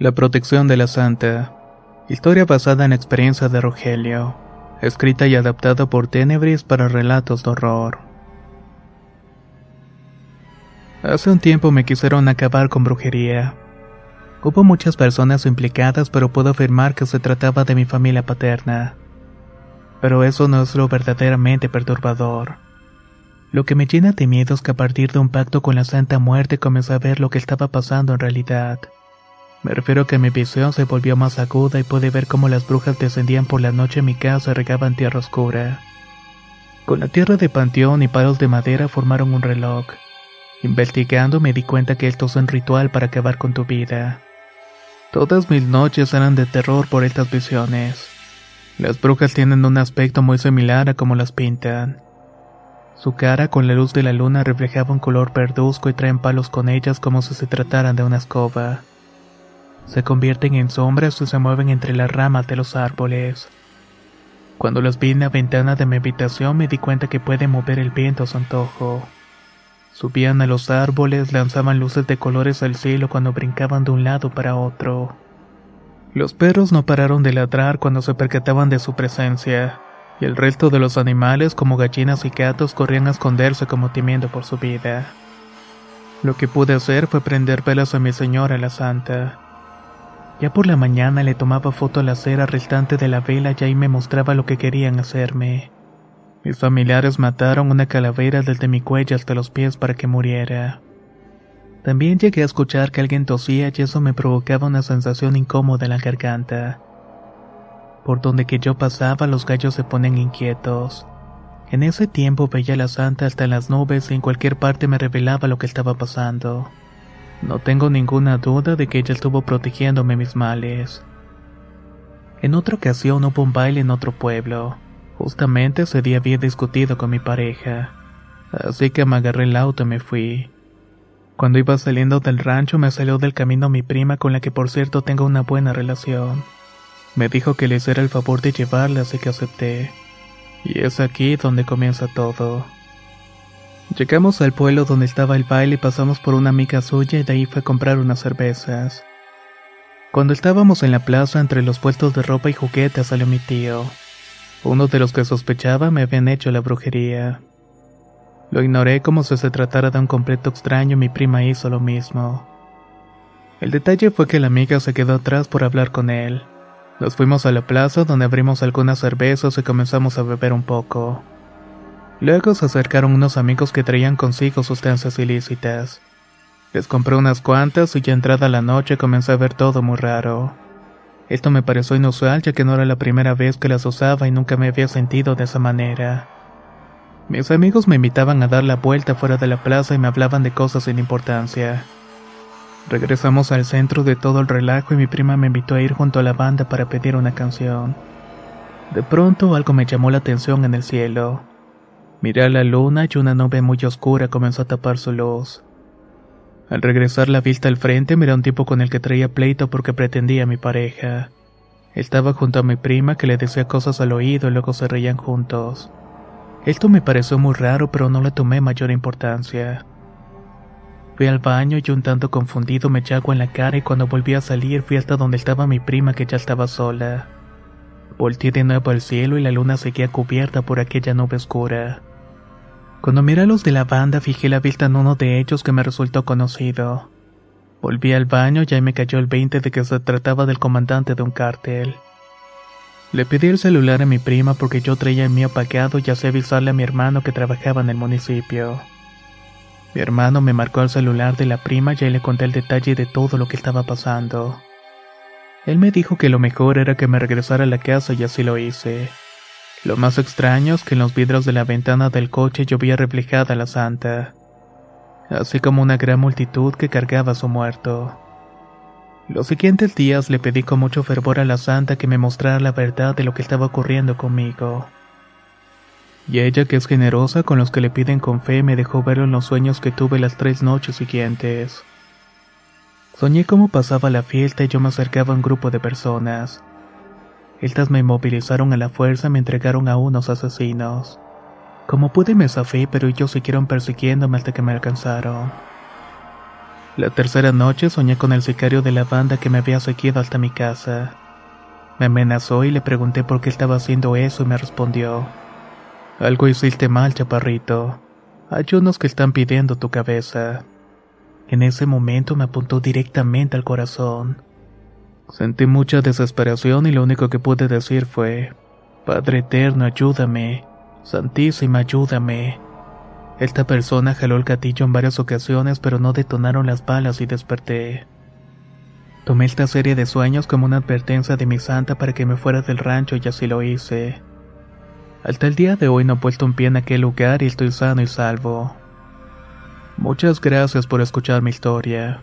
La protección de la santa. Historia basada en experiencia de Rogelio. Escrita y adaptada por Tenebris para relatos de horror. Hace un tiempo me quisieron acabar con brujería. Hubo muchas personas implicadas, pero puedo afirmar que se trataba de mi familia paterna. Pero eso no es lo verdaderamente perturbador. Lo que me llena de miedo es que a partir de un pacto con la Santa Muerte comencé a ver lo que estaba pasando en realidad. Me refiero a que mi visión se volvió más aguda y pude ver cómo las brujas descendían por la noche a mi casa y regaban tierra oscura. Con la tierra de panteón y palos de madera formaron un reloj. Investigando me di cuenta que esto es un ritual para acabar con tu vida. Todas mis noches eran de terror por estas visiones. Las brujas tienen un aspecto muy similar a como las pintan. Su cara con la luz de la luna reflejaba un color verduzco y traen palos con ellas como si se trataran de una escoba se convierten en sombras o se mueven entre las ramas de los árboles. Cuando las vi en la ventana de mi habitación me di cuenta que pueden mover el viento a su antojo. Subían a los árboles, lanzaban luces de colores al cielo cuando brincaban de un lado para otro. Los perros no pararon de ladrar cuando se percataban de su presencia, y el resto de los animales, como gallinas y gatos, corrían a esconderse como temiendo por su vida. Lo que pude hacer fue prender velas a mi señora la santa. Ya por la mañana le tomaba foto a la cera restante de la vela y ahí me mostraba lo que querían hacerme. Mis familiares mataron una calavera desde mi cuello hasta los pies para que muriera. También llegué a escuchar que alguien tosía y eso me provocaba una sensación incómoda en la garganta. Por donde que yo pasaba los gallos se ponen inquietos. En ese tiempo veía a la santa hasta en las nubes y en cualquier parte me revelaba lo que estaba pasando. No tengo ninguna duda de que ella estuvo protegiéndome mis males. En otra ocasión hubo un baile en otro pueblo. Justamente ese día había discutido con mi pareja. Así que me agarré el auto y me fui. Cuando iba saliendo del rancho me salió del camino mi prima con la que por cierto tengo una buena relación. Me dijo que le hiciera el favor de llevarla así que acepté. Y es aquí donde comienza todo. Llegamos al pueblo donde estaba el baile y pasamos por una amiga suya y de ahí fue a comprar unas cervezas. Cuando estábamos en la plaza entre los puestos de ropa y juguetes salió mi tío. Uno de los que sospechaba me habían hecho la brujería. Lo ignoré como si se tratara de un completo extraño y mi prima hizo lo mismo. El detalle fue que la amiga se quedó atrás por hablar con él. Nos fuimos a la plaza donde abrimos algunas cervezas y comenzamos a beber un poco. Luego se acercaron unos amigos que traían consigo sustancias ilícitas. Les compré unas cuantas y ya entrada la noche comencé a ver todo muy raro. Esto me pareció inusual ya que no era la primera vez que las usaba y nunca me había sentido de esa manera. Mis amigos me invitaban a dar la vuelta fuera de la plaza y me hablaban de cosas sin importancia. Regresamos al centro de todo el relajo y mi prima me invitó a ir junto a la banda para pedir una canción. De pronto algo me llamó la atención en el cielo. Miré a la luna y una nube muy oscura comenzó a tapar su luz. Al regresar la vista al frente miré a un tipo con el que traía pleito porque pretendía a mi pareja. Estaba junto a mi prima que le decía cosas al oído y luego se reían juntos. Esto me pareció muy raro pero no le tomé mayor importancia. Fui al baño y un tanto confundido me eché en la cara y cuando volví a salir fui hasta donde estaba mi prima que ya estaba sola. Volteé de nuevo al cielo y la luna seguía cubierta por aquella nube oscura. Cuando miré a los de la banda fijé la vista en uno de ellos que me resultó conocido. Volví al baño y ahí me cayó el 20 de que se trataba del comandante de un cártel. Le pedí el celular a mi prima porque yo traía el mío apagado y hacía avisarle a mi hermano que trabajaba en el municipio. Mi hermano me marcó el celular de la prima y ahí le conté el detalle de todo lo que estaba pasando. Él me dijo que lo mejor era que me regresara a la casa y así lo hice. Lo más extraño es que en los vidrios de la ventana del coche yo veía reflejada la santa, así como una gran multitud que cargaba a su muerto. Los siguientes días le pedí con mucho fervor a la santa que me mostrara la verdad de lo que estaba ocurriendo conmigo. Y ella, que es generosa con los que le piden con fe, me dejó verlo en los sueños que tuve las tres noches siguientes. Soñé cómo pasaba la fiesta y yo me acercaba a un grupo de personas. Estas me inmovilizaron a la fuerza y me entregaron a unos asesinos. Como pude me zafé, pero ellos siguieron persiguiéndome hasta que me alcanzaron. La tercera noche soñé con el sicario de la banda que me había seguido hasta mi casa. Me amenazó y le pregunté por qué estaba haciendo eso y me respondió. Algo hiciste mal, chaparrito. Hay unos que están pidiendo tu cabeza. En ese momento me apuntó directamente al corazón. Sentí mucha desesperación y lo único que pude decir fue, Padre Eterno, ayúdame. Santísima, ayúdame. Esta persona jaló el gatillo en varias ocasiones, pero no detonaron las balas y desperté. Tomé esta serie de sueños como una advertencia de mi santa para que me fuera del rancho y así lo hice. Hasta el día de hoy no he puesto un pie en aquel lugar y estoy sano y salvo. Muchas gracias por escuchar mi historia.